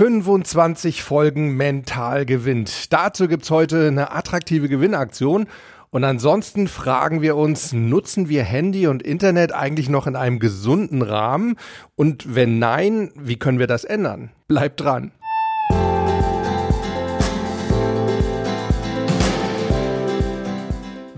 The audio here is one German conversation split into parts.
25 Folgen mental gewinnt. Dazu gibt's heute eine attraktive Gewinnaktion. Und ansonsten fragen wir uns, nutzen wir Handy und Internet eigentlich noch in einem gesunden Rahmen? Und wenn nein, wie können wir das ändern? Bleibt dran.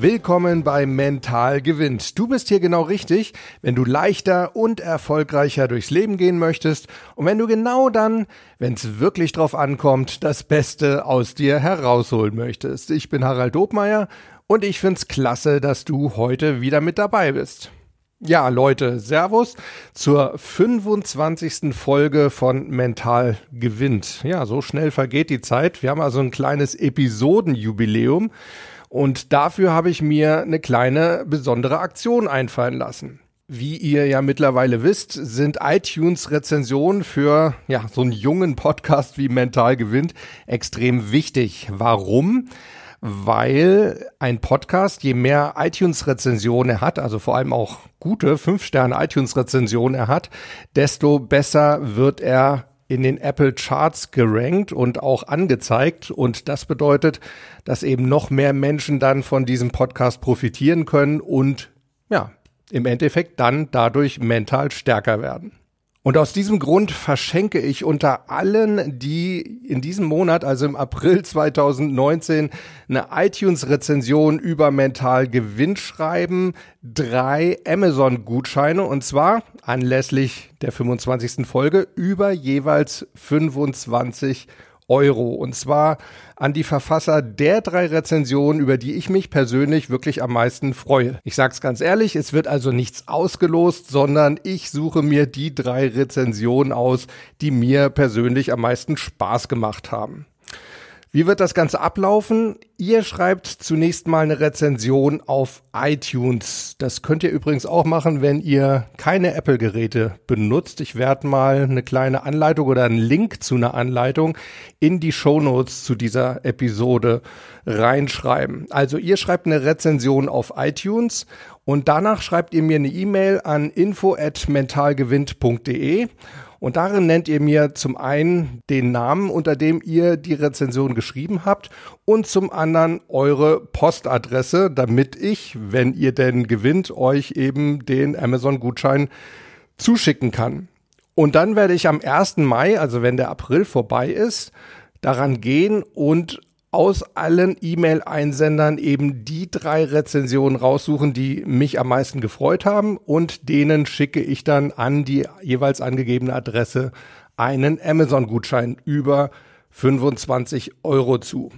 Willkommen bei Mental gewinnt. Du bist hier genau richtig, wenn du leichter und erfolgreicher durchs Leben gehen möchtest und wenn du genau dann, wenn es wirklich drauf ankommt, das Beste aus dir herausholen möchtest. Ich bin Harald Dobmeier und ich find's klasse, dass du heute wieder mit dabei bist. Ja, Leute, Servus zur 25. Folge von Mental gewinnt. Ja, so schnell vergeht die Zeit. Wir haben also ein kleines Episodenjubiläum. Und dafür habe ich mir eine kleine besondere Aktion einfallen lassen. Wie ihr ja mittlerweile wisst, sind iTunes-Rezensionen für ja, so einen jungen Podcast wie Mental gewinnt extrem wichtig. Warum? Weil ein Podcast, je mehr iTunes-Rezensionen er hat, also vor allem auch gute 5-Sterne-iTunes-Rezensionen er hat, desto besser wird er in den Apple Charts gerankt und auch angezeigt. Und das bedeutet, dass eben noch mehr Menschen dann von diesem Podcast profitieren können und ja, im Endeffekt dann dadurch mental stärker werden. Und aus diesem Grund verschenke ich unter allen, die in diesem Monat, also im April 2019, eine iTunes-Rezension über Mental Gewinn schreiben, drei Amazon-Gutscheine und zwar anlässlich der 25. Folge über jeweils 25 Euro. Und zwar an die Verfasser der drei Rezensionen, über die ich mich persönlich wirklich am meisten freue. Ich sag's ganz ehrlich, es wird also nichts ausgelost, sondern ich suche mir die drei Rezensionen aus, die mir persönlich am meisten Spaß gemacht haben. Wie wird das Ganze ablaufen? Ihr schreibt zunächst mal eine Rezension auf iTunes. Das könnt ihr übrigens auch machen, wenn ihr keine Apple-Geräte benutzt. Ich werde mal eine kleine Anleitung oder einen Link zu einer Anleitung in die Show Notes zu dieser Episode reinschreiben. Also ihr schreibt eine Rezension auf iTunes und danach schreibt ihr mir eine E-Mail an info@mentalgewinnt.de und darin nennt ihr mir zum einen den Namen, unter dem ihr die Rezension geschrieben habt und zum anderen eure Postadresse, damit ich, wenn ihr denn gewinnt, euch eben den Amazon-Gutschein zuschicken kann. Und dann werde ich am 1. Mai, also wenn der April vorbei ist, daran gehen und aus allen E-Mail-Einsendern eben die drei Rezensionen raussuchen, die mich am meisten gefreut haben und denen schicke ich dann an die jeweils angegebene Adresse einen Amazon-Gutschein über 25 Euro zu.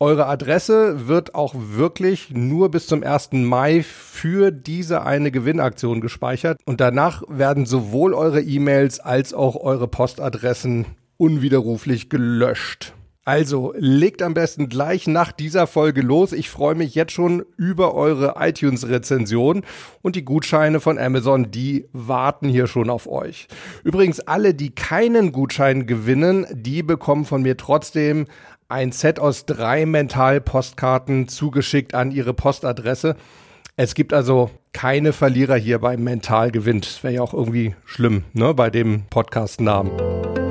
Eure Adresse wird auch wirklich nur bis zum 1. Mai für diese eine Gewinnaktion gespeichert und danach werden sowohl eure E-Mails als auch eure Postadressen unwiderruflich gelöscht. Also legt am besten gleich nach dieser Folge los. Ich freue mich jetzt schon über eure iTunes-Rezension und die Gutscheine von Amazon, die warten hier schon auf euch. Übrigens, alle, die keinen Gutschein gewinnen, die bekommen von mir trotzdem ein Set aus drei Mental-Postkarten zugeschickt an ihre Postadresse. Es gibt also keine Verlierer hier beim Mental gewinnt. Das wäre ja auch irgendwie schlimm, ne, bei dem Podcast-Namen.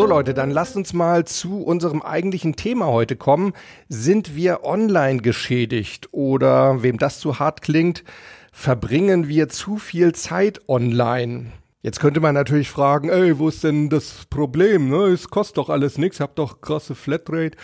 So Leute, dann lasst uns mal zu unserem eigentlichen Thema heute kommen. Sind wir online geschädigt oder wem das zu hart klingt, verbringen wir zu viel Zeit online? Jetzt könnte man natürlich fragen, ey, wo ist denn das Problem? Ne? Es kostet doch alles nichts, habt doch krasse Flatrate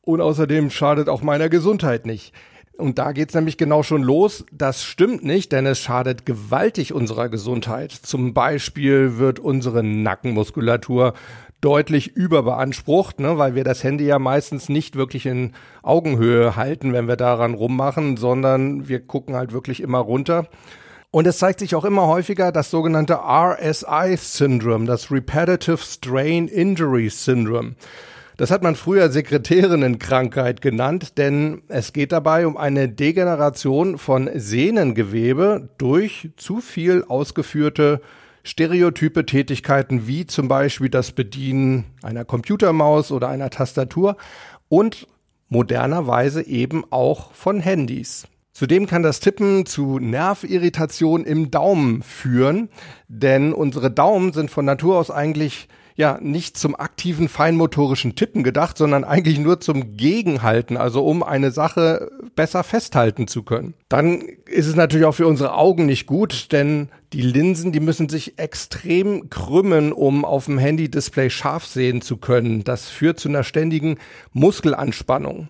und außerdem schadet auch meiner Gesundheit nicht. Und da geht's nämlich genau schon los. Das stimmt nicht, denn es schadet gewaltig unserer Gesundheit. Zum Beispiel wird unsere Nackenmuskulatur deutlich überbeansprucht, ne, weil wir das Handy ja meistens nicht wirklich in Augenhöhe halten, wenn wir daran rummachen, sondern wir gucken halt wirklich immer runter. Und es zeigt sich auch immer häufiger das sogenannte RSI-Syndrom, das Repetitive Strain Injury Syndrome. Das hat man früher Sekretärinnenkrankheit genannt, denn es geht dabei um eine Degeneration von Sehnengewebe durch zu viel ausgeführte stereotype Tätigkeiten wie zum Beispiel das Bedienen einer Computermaus oder einer Tastatur und modernerweise eben auch von Handys. Zudem kann das Tippen zu Nervirritation im Daumen führen, denn unsere Daumen sind von Natur aus eigentlich ja nicht zum aktiven feinmotorischen Tippen gedacht, sondern eigentlich nur zum Gegenhalten, also um eine Sache besser festhalten zu können. Dann ist es natürlich auch für unsere Augen nicht gut, denn die Linsen, die müssen sich extrem krümmen, um auf dem Handy-Display scharf sehen zu können. Das führt zu einer ständigen Muskelanspannung.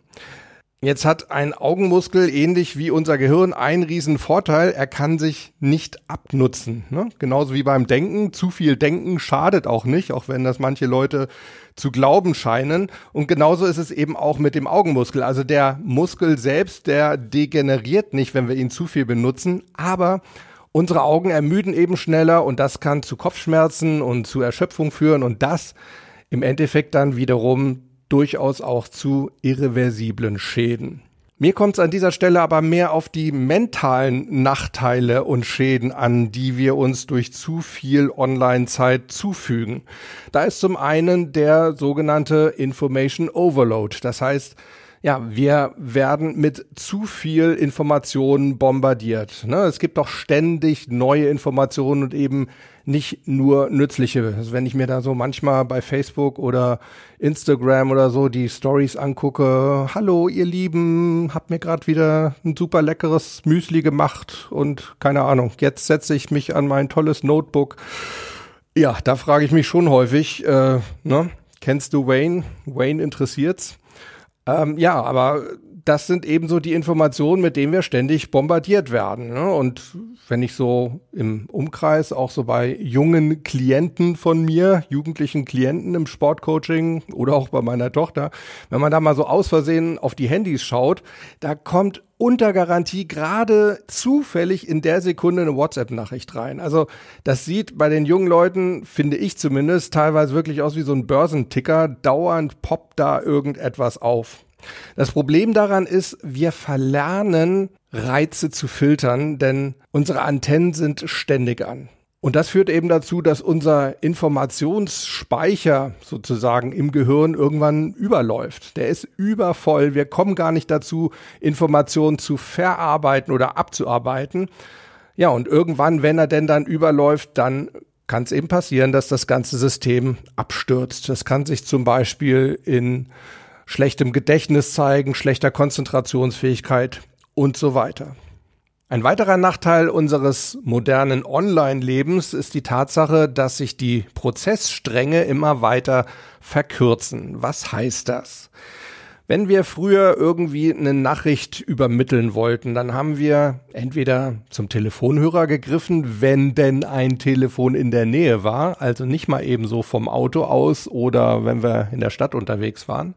Jetzt hat ein Augenmuskel ähnlich wie unser Gehirn einen riesen Vorteil, er kann sich nicht abnutzen. Ne? Genauso wie beim Denken. Zu viel Denken schadet auch nicht, auch wenn das manche Leute zu glauben scheinen. Und genauso ist es eben auch mit dem Augenmuskel. Also der Muskel selbst, der degeneriert nicht, wenn wir ihn zu viel benutzen, aber unsere Augen ermüden eben schneller und das kann zu Kopfschmerzen und zu Erschöpfung führen und das im Endeffekt dann wiederum durchaus auch zu irreversiblen Schäden. Mir kommt es an dieser Stelle aber mehr auf die mentalen Nachteile und Schäden an, die wir uns durch zu viel Online-Zeit zufügen. Da ist zum einen der sogenannte Information Overload. Das heißt, ja, wir werden mit zu viel Informationen bombardiert. Ne? Es gibt doch ständig neue Informationen und eben nicht nur nützliche. Also wenn ich mir da so manchmal bei Facebook oder Instagram oder so die Stories angucke, hallo ihr Lieben, hab mir gerade wieder ein super leckeres Müsli gemacht und keine Ahnung, jetzt setze ich mich an mein tolles Notebook. Ja, da frage ich mich schon häufig, äh, ne? Kennst du Wayne? Wayne interessiert's? Ähm, ja, aber das sind eben so die Informationen, mit denen wir ständig bombardiert werden. Ne? Und wenn ich so im Umkreis, auch so bei jungen Klienten von mir, jugendlichen Klienten im Sportcoaching oder auch bei meiner Tochter, wenn man da mal so aus Versehen auf die Handys schaut, da kommt unter Garantie gerade zufällig in der Sekunde eine WhatsApp-Nachricht rein. Also das sieht bei den jungen Leuten, finde ich zumindest, teilweise wirklich aus wie so ein Börsenticker. Dauernd poppt da irgendetwas auf. Das Problem daran ist, wir verlernen Reize zu filtern, denn unsere Antennen sind ständig an. Und das führt eben dazu, dass unser Informationsspeicher sozusagen im Gehirn irgendwann überläuft. Der ist übervoll. Wir kommen gar nicht dazu, Informationen zu verarbeiten oder abzuarbeiten. Ja, und irgendwann, wenn er denn dann überläuft, dann kann es eben passieren, dass das ganze System abstürzt. Das kann sich zum Beispiel in schlechtem Gedächtnis zeigen, schlechter Konzentrationsfähigkeit und so weiter. Ein weiterer Nachteil unseres modernen Online-Lebens ist die Tatsache, dass sich die Prozessstränge immer weiter verkürzen. Was heißt das? Wenn wir früher irgendwie eine Nachricht übermitteln wollten, dann haben wir entweder zum Telefonhörer gegriffen, wenn denn ein Telefon in der Nähe war, also nicht mal eben so vom Auto aus oder wenn wir in der Stadt unterwegs waren.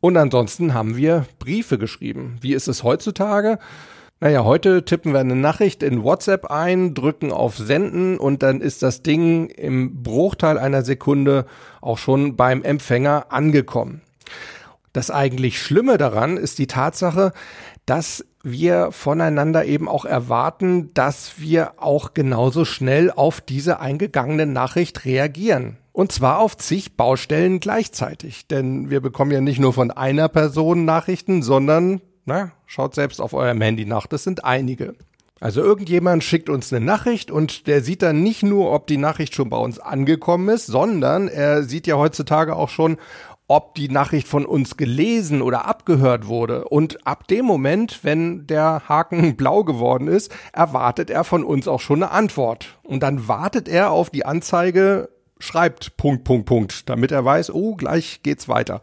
Und ansonsten haben wir Briefe geschrieben. Wie ist es heutzutage? Naja, heute tippen wir eine Nachricht in WhatsApp ein, drücken auf Senden und dann ist das Ding im Bruchteil einer Sekunde auch schon beim Empfänger angekommen. Das eigentlich Schlimme daran ist die Tatsache, dass wir voneinander eben auch erwarten, dass wir auch genauso schnell auf diese eingegangene Nachricht reagieren. Und zwar auf zig Baustellen gleichzeitig. Denn wir bekommen ja nicht nur von einer Person Nachrichten, sondern, na, schaut selbst auf eurem Handy nach, das sind einige. Also irgendjemand schickt uns eine Nachricht und der sieht dann nicht nur, ob die Nachricht schon bei uns angekommen ist, sondern er sieht ja heutzutage auch schon, ob die Nachricht von uns gelesen oder abgehört wurde. Und ab dem Moment, wenn der Haken blau geworden ist, erwartet er von uns auch schon eine Antwort. Und dann wartet er auf die Anzeige schreibt Punkt, Punkt, Punkt, damit er weiß, oh, gleich geht's weiter.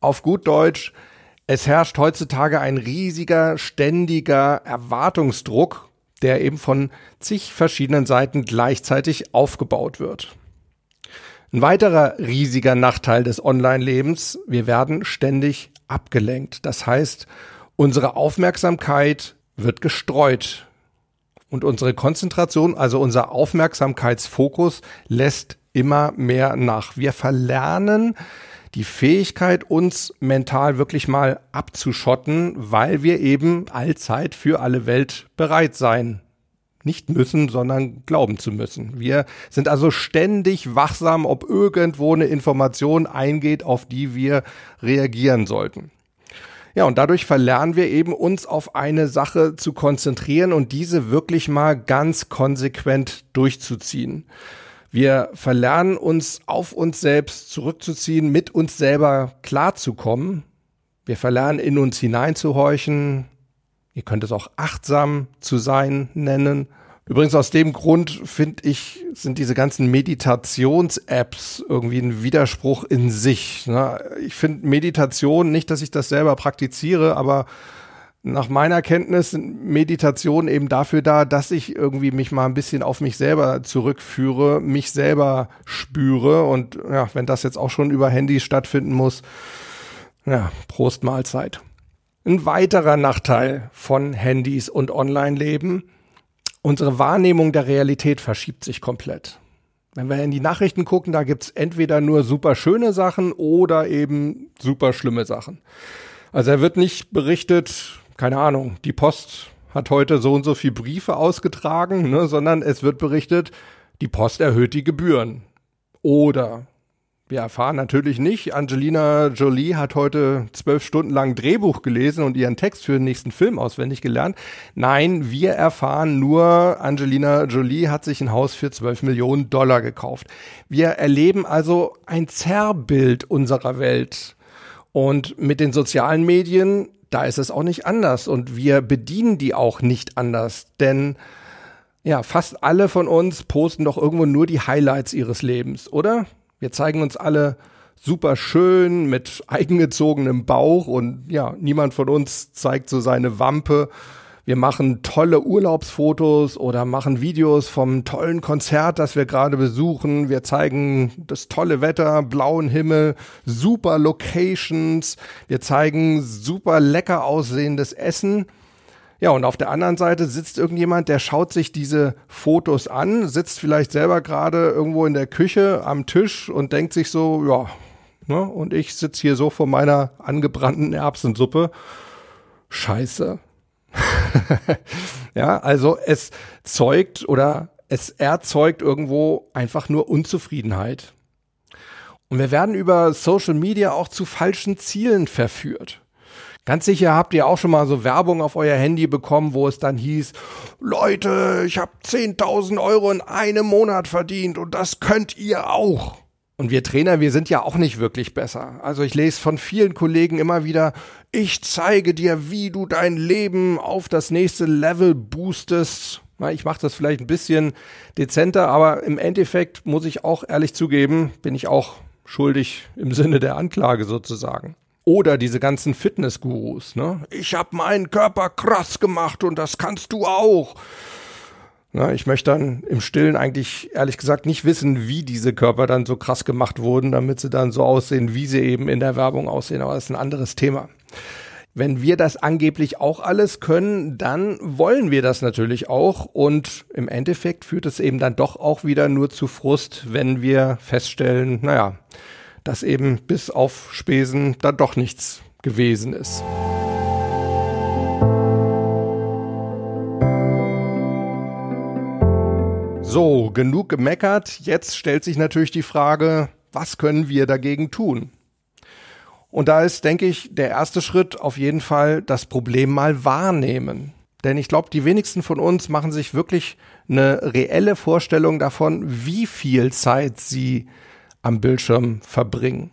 Auf gut Deutsch, es herrscht heutzutage ein riesiger, ständiger Erwartungsdruck, der eben von zig verschiedenen Seiten gleichzeitig aufgebaut wird. Ein weiterer riesiger Nachteil des Online-Lebens, wir werden ständig abgelenkt. Das heißt, unsere Aufmerksamkeit wird gestreut und unsere Konzentration, also unser Aufmerksamkeitsfokus lässt immer mehr nach. Wir verlernen die Fähigkeit, uns mental wirklich mal abzuschotten, weil wir eben allzeit für alle Welt bereit sein nicht müssen, sondern glauben zu müssen. Wir sind also ständig wachsam, ob irgendwo eine Information eingeht, auf die wir reagieren sollten. Ja, und dadurch verlernen wir eben uns auf eine Sache zu konzentrieren und diese wirklich mal ganz konsequent durchzuziehen. Wir verlernen uns auf uns selbst zurückzuziehen, mit uns selber klarzukommen. Wir verlernen in uns hineinzuhorchen. Ihr könnt es auch achtsam zu sein nennen. Übrigens aus dem Grund finde ich, sind diese ganzen Meditations-Apps irgendwie ein Widerspruch in sich. Ne? Ich finde Meditation, nicht, dass ich das selber praktiziere, aber nach meiner Kenntnis sind Meditationen eben dafür da, dass ich irgendwie mich mal ein bisschen auf mich selber zurückführe, mich selber spüre und ja, wenn das jetzt auch schon über Handys stattfinden muss, ja, Prost Mahlzeit. Ein weiterer Nachteil von Handys und Online-Leben unsere Wahrnehmung der Realität verschiebt sich komplett. Wenn wir in die Nachrichten gucken, da gibt's entweder nur super schöne Sachen oder eben super schlimme Sachen. Also er wird nicht berichtet, keine Ahnung, die Post hat heute so und so viel Briefe ausgetragen, ne, sondern es wird berichtet, die Post erhöht die Gebühren. Oder wir erfahren natürlich nicht, Angelina Jolie hat heute zwölf Stunden lang Drehbuch gelesen und ihren Text für den nächsten Film auswendig gelernt. Nein, wir erfahren nur, Angelina Jolie hat sich ein Haus für zwölf Millionen Dollar gekauft. Wir erleben also ein Zerrbild unserer Welt. Und mit den sozialen Medien, da ist es auch nicht anders. Und wir bedienen die auch nicht anders. Denn ja, fast alle von uns posten doch irgendwo nur die Highlights ihres Lebens, oder? Wir zeigen uns alle super schön mit eigengezogenem Bauch und ja, niemand von uns zeigt so seine Wampe. Wir machen tolle Urlaubsfotos oder machen Videos vom tollen Konzert, das wir gerade besuchen. Wir zeigen das tolle Wetter, blauen Himmel, super Locations. Wir zeigen super lecker aussehendes Essen. Ja, und auf der anderen Seite sitzt irgendjemand, der schaut sich diese Fotos an, sitzt vielleicht selber gerade irgendwo in der Küche am Tisch und denkt sich so, ja, ne, und ich sitze hier so vor meiner angebrannten Erbsensuppe. Scheiße. ja, also es zeugt oder es erzeugt irgendwo einfach nur Unzufriedenheit. Und wir werden über Social Media auch zu falschen Zielen verführt. Ganz sicher habt ihr auch schon mal so Werbung auf euer Handy bekommen, wo es dann hieß, Leute, ich habe 10.000 Euro in einem Monat verdient und das könnt ihr auch. Und wir Trainer, wir sind ja auch nicht wirklich besser. Also ich lese von vielen Kollegen immer wieder, ich zeige dir, wie du dein Leben auf das nächste Level boostest. Ich mache das vielleicht ein bisschen dezenter, aber im Endeffekt muss ich auch ehrlich zugeben, bin ich auch schuldig im Sinne der Anklage sozusagen. Oder diese ganzen Fitnessgurus, ne? Ich habe meinen Körper krass gemacht und das kannst du auch. Ich möchte dann im Stillen eigentlich ehrlich gesagt nicht wissen, wie diese Körper dann so krass gemacht wurden, damit sie dann so aussehen, wie sie eben in der Werbung aussehen. Aber das ist ein anderes Thema. Wenn wir das angeblich auch alles können, dann wollen wir das natürlich auch. Und im Endeffekt führt es eben dann doch auch wieder nur zu Frust, wenn wir feststellen, naja, dass eben bis auf Spesen da doch nichts gewesen ist. So, genug gemeckert. Jetzt stellt sich natürlich die Frage, was können wir dagegen tun? Und da ist, denke ich, der erste Schritt auf jeden Fall das Problem mal wahrnehmen. Denn ich glaube, die wenigsten von uns machen sich wirklich eine reelle Vorstellung davon, wie viel Zeit sie am Bildschirm verbringen.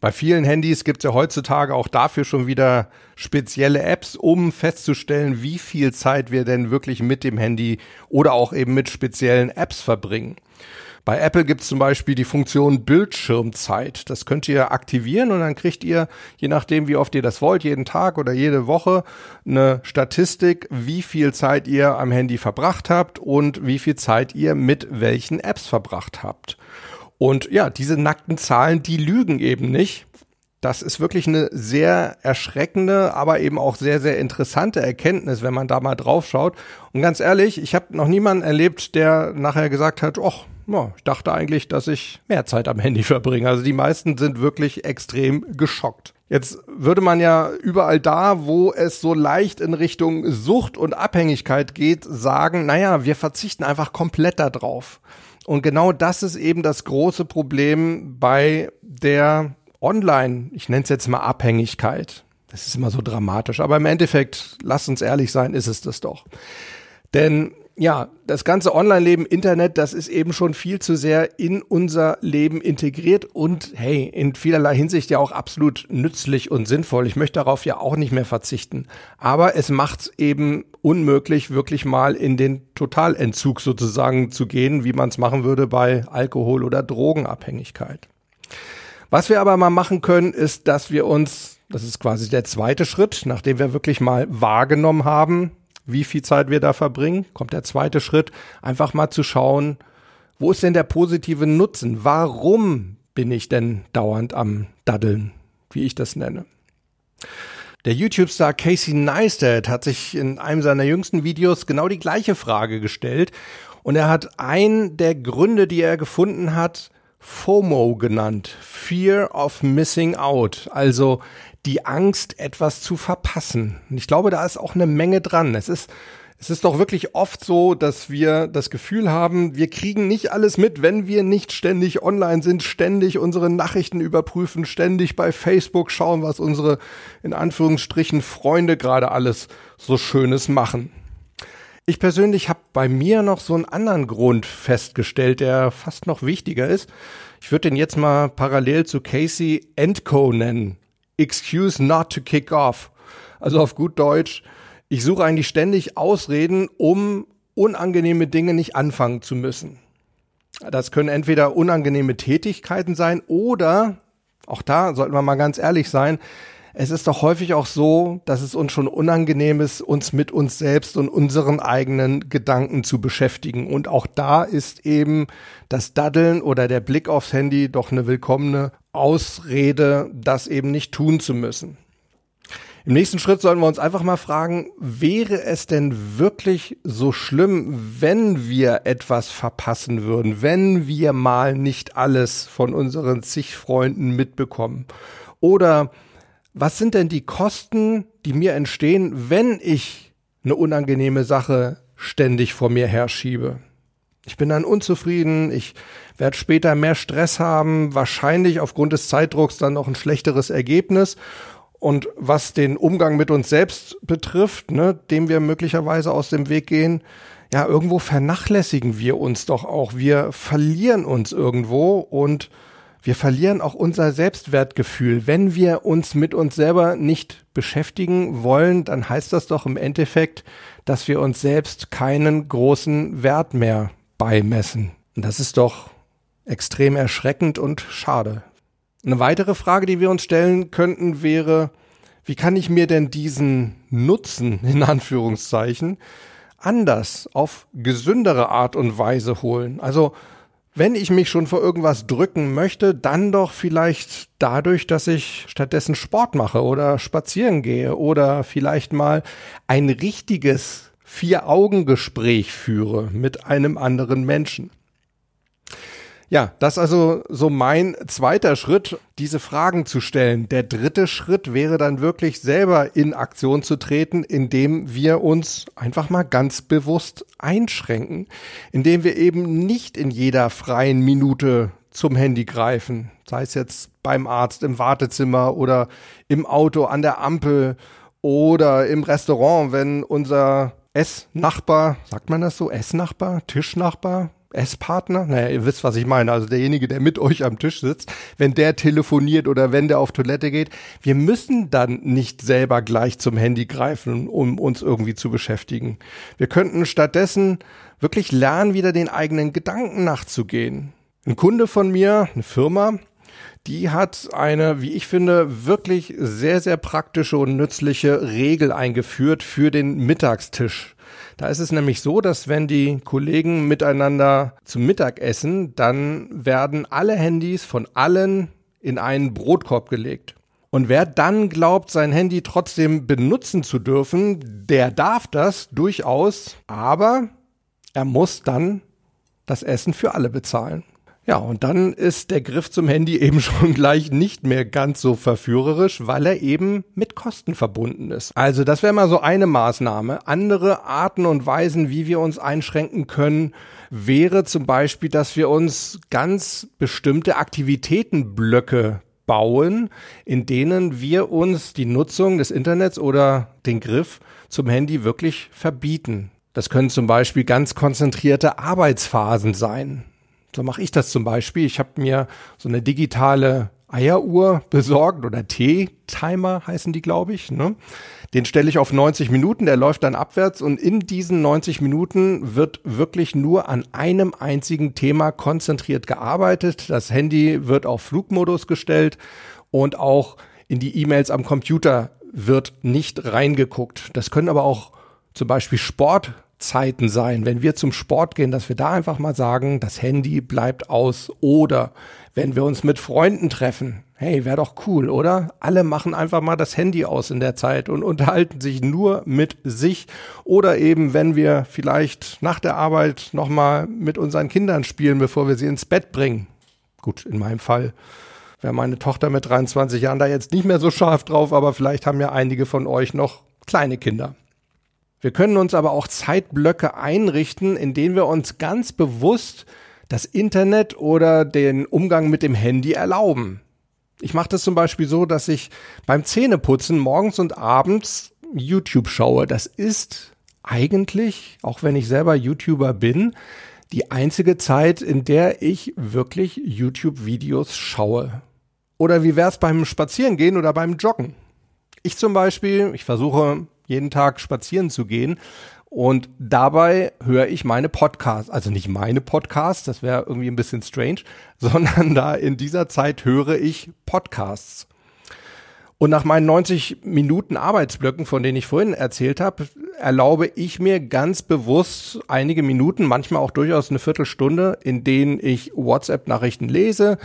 Bei vielen Handys gibt es ja heutzutage auch dafür schon wieder spezielle Apps, um festzustellen, wie viel Zeit wir denn wirklich mit dem Handy oder auch eben mit speziellen Apps verbringen. Bei Apple gibt es zum Beispiel die Funktion Bildschirmzeit. Das könnt ihr aktivieren und dann kriegt ihr, je nachdem wie oft ihr das wollt, jeden Tag oder jede Woche eine Statistik, wie viel Zeit ihr am Handy verbracht habt und wie viel Zeit ihr mit welchen Apps verbracht habt. Und ja, diese nackten Zahlen, die lügen eben nicht. Das ist wirklich eine sehr erschreckende, aber eben auch sehr, sehr interessante Erkenntnis, wenn man da mal drauf schaut. Und ganz ehrlich, ich habe noch niemanden erlebt, der nachher gesagt hat, ach, ja, ich dachte eigentlich, dass ich mehr Zeit am Handy verbringe. Also die meisten sind wirklich extrem geschockt. Jetzt würde man ja überall da, wo es so leicht in Richtung Sucht und Abhängigkeit geht, sagen, naja, wir verzichten einfach komplett darauf. Und genau das ist eben das große Problem bei der Online, ich nenne es jetzt mal Abhängigkeit. Das ist immer so dramatisch, aber im Endeffekt, lasst uns ehrlich sein, ist es das doch. Denn ja, das ganze Online-Leben, Internet, das ist eben schon viel zu sehr in unser Leben integriert und hey, in vielerlei Hinsicht ja auch absolut nützlich und sinnvoll. Ich möchte darauf ja auch nicht mehr verzichten. Aber es macht eben unmöglich, wirklich mal in den Totalentzug sozusagen zu gehen, wie man es machen würde bei Alkohol- oder Drogenabhängigkeit. Was wir aber mal machen können, ist, dass wir uns, das ist quasi der zweite Schritt, nachdem wir wirklich mal wahrgenommen haben, wie viel Zeit wir da verbringen, kommt der zweite Schritt, einfach mal zu schauen, wo ist denn der positive Nutzen? Warum bin ich denn dauernd am Daddeln, wie ich das nenne? Der YouTube-Star Casey Neistat hat sich in einem seiner jüngsten Videos genau die gleiche Frage gestellt und er hat einen der Gründe, die er gefunden hat, FOMO genannt, Fear of Missing Out, also die Angst, etwas zu verpassen. Und ich glaube, da ist auch eine Menge dran. Es ist, es ist doch wirklich oft so, dass wir das Gefühl haben, wir kriegen nicht alles mit, wenn wir nicht ständig online sind, ständig unsere Nachrichten überprüfen, ständig bei Facebook schauen, was unsere in Anführungsstrichen Freunde gerade alles so Schönes machen. Ich persönlich habe bei mir noch so einen anderen Grund festgestellt, der fast noch wichtiger ist. Ich würde den jetzt mal parallel zu Casey Co. nennen. Excuse not to kick off. Also auf gut Deutsch, ich suche eigentlich ständig Ausreden, um unangenehme Dinge nicht anfangen zu müssen. Das können entweder unangenehme Tätigkeiten sein oder, auch da sollten wir mal ganz ehrlich sein, es ist doch häufig auch so, dass es uns schon unangenehm ist, uns mit uns selbst und unseren eigenen Gedanken zu beschäftigen. Und auch da ist eben das Daddeln oder der Blick aufs Handy doch eine willkommene Ausrede, das eben nicht tun zu müssen. Im nächsten Schritt sollten wir uns einfach mal fragen, wäre es denn wirklich so schlimm, wenn wir etwas verpassen würden, wenn wir mal nicht alles von unseren zig Freunden mitbekommen? Oder was sind denn die Kosten, die mir entstehen, wenn ich eine unangenehme Sache ständig vor mir herschiebe? Ich bin dann unzufrieden, ich werde später mehr Stress haben, wahrscheinlich aufgrund des Zeitdrucks dann noch ein schlechteres Ergebnis. Und was den Umgang mit uns selbst betrifft, ne, dem wir möglicherweise aus dem Weg gehen, ja, irgendwo vernachlässigen wir uns doch auch. Wir verlieren uns irgendwo und wir verlieren auch unser Selbstwertgefühl. Wenn wir uns mit uns selber nicht beschäftigen wollen, dann heißt das doch im Endeffekt, dass wir uns selbst keinen großen Wert mehr beimessen. Und das ist doch extrem erschreckend und schade. Eine weitere Frage, die wir uns stellen könnten, wäre, wie kann ich mir denn diesen Nutzen in Anführungszeichen anders auf gesündere Art und Weise holen? Also wenn ich mich schon vor irgendwas drücken möchte, dann doch vielleicht dadurch, dass ich stattdessen Sport mache oder spazieren gehe oder vielleicht mal ein richtiges Vier-Augen-Gespräch führe mit einem anderen Menschen. Ja, das also so mein zweiter Schritt, diese Fragen zu stellen. Der dritte Schritt wäre dann wirklich selber in Aktion zu treten, indem wir uns einfach mal ganz bewusst einschränken, indem wir eben nicht in jeder freien Minute zum Handy greifen, sei es jetzt beim Arzt, im Wartezimmer oder im Auto an der Ampel oder im Restaurant, wenn unser Essnachbar, sagt man das so, Essnachbar, Tischnachbar, Esspartner, naja, ihr wisst, was ich meine, also derjenige, der mit euch am Tisch sitzt, wenn der telefoniert oder wenn der auf Toilette geht, wir müssen dann nicht selber gleich zum Handy greifen, um uns irgendwie zu beschäftigen. Wir könnten stattdessen wirklich lernen, wieder den eigenen Gedanken nachzugehen. Ein Kunde von mir, eine Firma, die hat eine, wie ich finde, wirklich sehr, sehr praktische und nützliche Regel eingeführt für den Mittagstisch. Da ist es nämlich so, dass wenn die Kollegen miteinander zum Mittag essen, dann werden alle Handys von allen in einen Brotkorb gelegt. Und wer dann glaubt, sein Handy trotzdem benutzen zu dürfen, der darf das durchaus, aber er muss dann das Essen für alle bezahlen. Ja, und dann ist der Griff zum Handy eben schon gleich nicht mehr ganz so verführerisch, weil er eben mit Kosten verbunden ist. Also das wäre mal so eine Maßnahme. Andere Arten und Weisen, wie wir uns einschränken können, wäre zum Beispiel, dass wir uns ganz bestimmte Aktivitätenblöcke bauen, in denen wir uns die Nutzung des Internets oder den Griff zum Handy wirklich verbieten. Das können zum Beispiel ganz konzentrierte Arbeitsphasen sein. So mache ich das zum Beispiel. Ich habe mir so eine digitale Eieruhr besorgt oder T-Timer heißen die, glaube ich. Ne? Den stelle ich auf 90 Minuten, der läuft dann abwärts und in diesen 90 Minuten wird wirklich nur an einem einzigen Thema konzentriert gearbeitet. Das Handy wird auf Flugmodus gestellt und auch in die E-Mails am Computer wird nicht reingeguckt. Das können aber auch zum Beispiel Sport Zeiten sein, wenn wir zum Sport gehen, dass wir da einfach mal sagen, das Handy bleibt aus oder wenn wir uns mit Freunden treffen, hey, wäre doch cool, oder? Alle machen einfach mal das Handy aus in der Zeit und unterhalten sich nur mit sich oder eben, wenn wir vielleicht nach der Arbeit nochmal mit unseren Kindern spielen, bevor wir sie ins Bett bringen. Gut, in meinem Fall wäre meine Tochter mit 23 Jahren da jetzt nicht mehr so scharf drauf, aber vielleicht haben ja einige von euch noch kleine Kinder. Wir können uns aber auch Zeitblöcke einrichten, in denen wir uns ganz bewusst das Internet oder den Umgang mit dem Handy erlauben. Ich mache das zum Beispiel so, dass ich beim Zähneputzen morgens und abends YouTube schaue. Das ist eigentlich, auch wenn ich selber YouTuber bin, die einzige Zeit, in der ich wirklich YouTube-Videos schaue. Oder wie wär's beim Spazierengehen oder beim Joggen? Ich zum Beispiel, ich versuche jeden Tag spazieren zu gehen. Und dabei höre ich meine Podcasts, also nicht meine Podcasts, das wäre irgendwie ein bisschen strange, sondern da in dieser Zeit höre ich Podcasts. Und nach meinen 90 Minuten Arbeitsblöcken, von denen ich vorhin erzählt habe, erlaube ich mir ganz bewusst einige Minuten, manchmal auch durchaus eine Viertelstunde, in denen ich WhatsApp-Nachrichten lese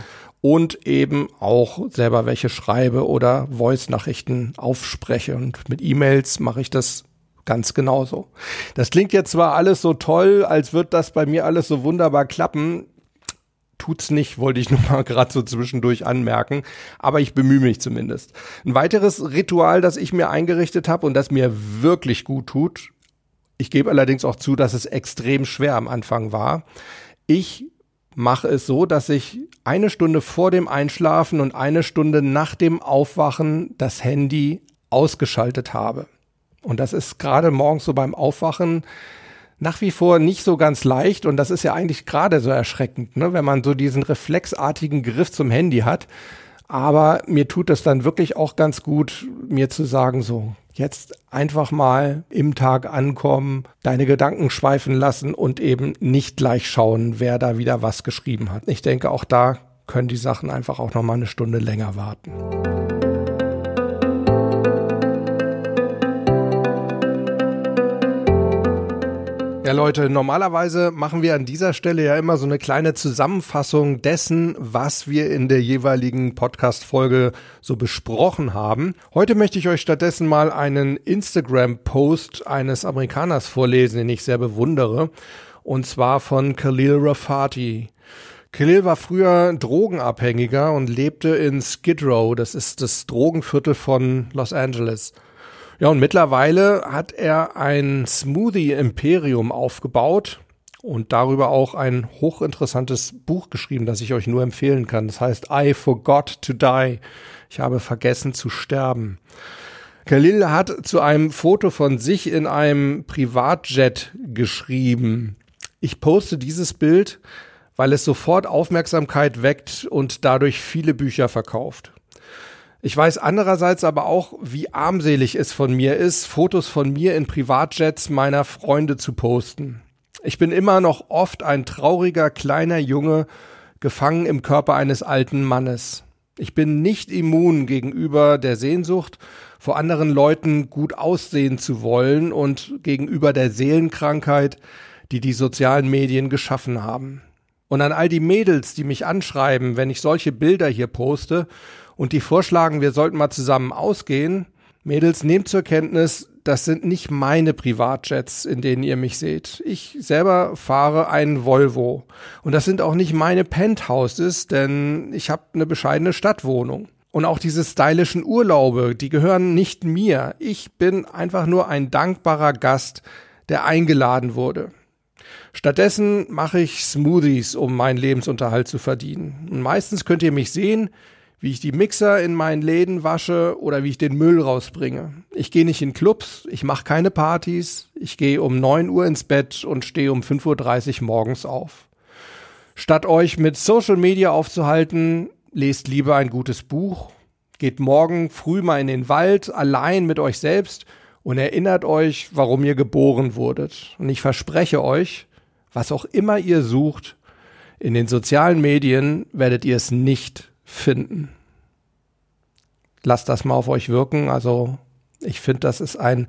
und eben auch selber welche schreibe oder Voice-Nachrichten aufspreche. Und mit E-Mails mache ich das ganz genauso. Das klingt jetzt zwar alles so toll, als wird das bei mir alles so wunderbar klappen tut's nicht, wollte ich nur mal gerade so zwischendurch anmerken, aber ich bemühe mich zumindest. Ein weiteres Ritual, das ich mir eingerichtet habe und das mir wirklich gut tut, ich gebe allerdings auch zu, dass es extrem schwer am Anfang war. Ich mache es so, dass ich eine Stunde vor dem Einschlafen und eine Stunde nach dem Aufwachen das Handy ausgeschaltet habe. Und das ist gerade morgens so beim Aufwachen nach wie vor nicht so ganz leicht und das ist ja eigentlich gerade so erschreckend, ne, wenn man so diesen reflexartigen Griff zum Handy hat. Aber mir tut es dann wirklich auch ganz gut, mir zu sagen, so, jetzt einfach mal im Tag ankommen, deine Gedanken schweifen lassen und eben nicht gleich schauen, wer da wieder was geschrieben hat. Ich denke, auch da können die Sachen einfach auch noch mal eine Stunde länger warten. Ja, Leute, normalerweise machen wir an dieser Stelle ja immer so eine kleine Zusammenfassung dessen, was wir in der jeweiligen Podcast-Folge so besprochen haben. Heute möchte ich euch stattdessen mal einen Instagram-Post eines Amerikaners vorlesen, den ich sehr bewundere. Und zwar von Khalil Rafati. Khalil war früher Drogenabhängiger und lebte in Skid Row. Das ist das Drogenviertel von Los Angeles. Ja, und mittlerweile hat er ein Smoothie-Imperium aufgebaut und darüber auch ein hochinteressantes Buch geschrieben, das ich euch nur empfehlen kann. Das heißt I Forgot to Die. Ich habe vergessen zu sterben. Khalil hat zu einem Foto von sich in einem Privatjet geschrieben. Ich poste dieses Bild, weil es sofort Aufmerksamkeit weckt und dadurch viele Bücher verkauft. Ich weiß andererseits aber auch, wie armselig es von mir ist, Fotos von mir in Privatjets meiner Freunde zu posten. Ich bin immer noch oft ein trauriger kleiner Junge, gefangen im Körper eines alten Mannes. Ich bin nicht immun gegenüber der Sehnsucht, vor anderen Leuten gut aussehen zu wollen und gegenüber der Seelenkrankheit, die die sozialen Medien geschaffen haben. Und an all die Mädels, die mich anschreiben, wenn ich solche Bilder hier poste und die vorschlagen, wir sollten mal zusammen ausgehen. Mädels, nehmt zur Kenntnis, das sind nicht meine Privatjets, in denen ihr mich seht. Ich selber fahre einen Volvo. Und das sind auch nicht meine Penthouses, denn ich habe eine bescheidene Stadtwohnung. Und auch diese stylischen Urlaube, die gehören nicht mir. Ich bin einfach nur ein dankbarer Gast, der eingeladen wurde. Stattdessen mache ich Smoothies, um meinen Lebensunterhalt zu verdienen. Und meistens könnt ihr mich sehen, wie ich die Mixer in meinen Läden wasche oder wie ich den Müll rausbringe. Ich gehe nicht in Clubs, ich mache keine Partys, ich gehe um 9 Uhr ins Bett und stehe um 5.30 Uhr morgens auf. Statt euch mit Social Media aufzuhalten, lest lieber ein gutes Buch, geht morgen früh mal in den Wald allein mit euch selbst und erinnert euch, warum ihr geboren wurdet. Und ich verspreche euch, was auch immer ihr sucht, in den sozialen Medien werdet ihr es nicht finden. Lasst das mal auf euch wirken. Also ich finde, das ist ein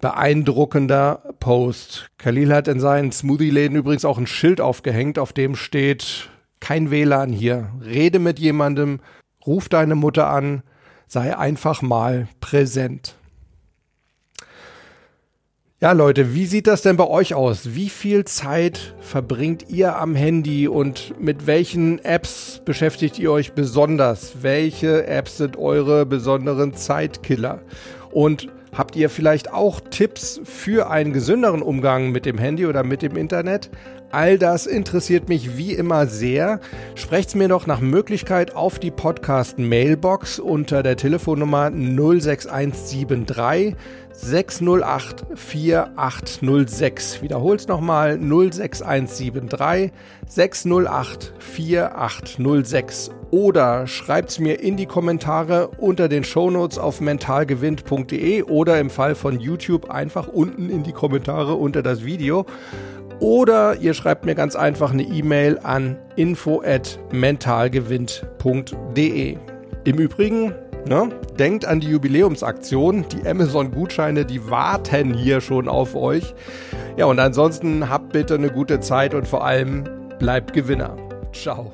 beeindruckender Post. Khalil hat in seinen Smoothie-Läden übrigens auch ein Schild aufgehängt, auf dem steht, kein WLAN hier. Rede mit jemandem, ruf deine Mutter an, sei einfach mal präsent. Ja, Leute, wie sieht das denn bei euch aus? Wie viel Zeit verbringt ihr am Handy und mit welchen Apps beschäftigt ihr euch besonders? Welche Apps sind eure besonderen Zeitkiller? Und habt ihr vielleicht auch Tipps für einen gesünderen Umgang mit dem Handy oder mit dem Internet? All das interessiert mich wie immer sehr. Sprecht's mir doch nach Möglichkeit auf die Podcast Mailbox unter der Telefonnummer 06173 608 4806. Wiederhol's nochmal 06173 608 4806 oder schreibt's mir in die Kommentare unter den Shownotes auf mentalgewinnt.de oder im Fall von YouTube einfach unten in die Kommentare unter das Video. Oder ihr schreibt mir ganz einfach eine E-Mail an info@mentalgewinnt.de. Im Übrigen, ne, denkt an die Jubiläumsaktion. Die Amazon-Gutscheine, die warten hier schon auf euch. Ja, und ansonsten habt bitte eine gute Zeit und vor allem bleibt Gewinner. Ciao.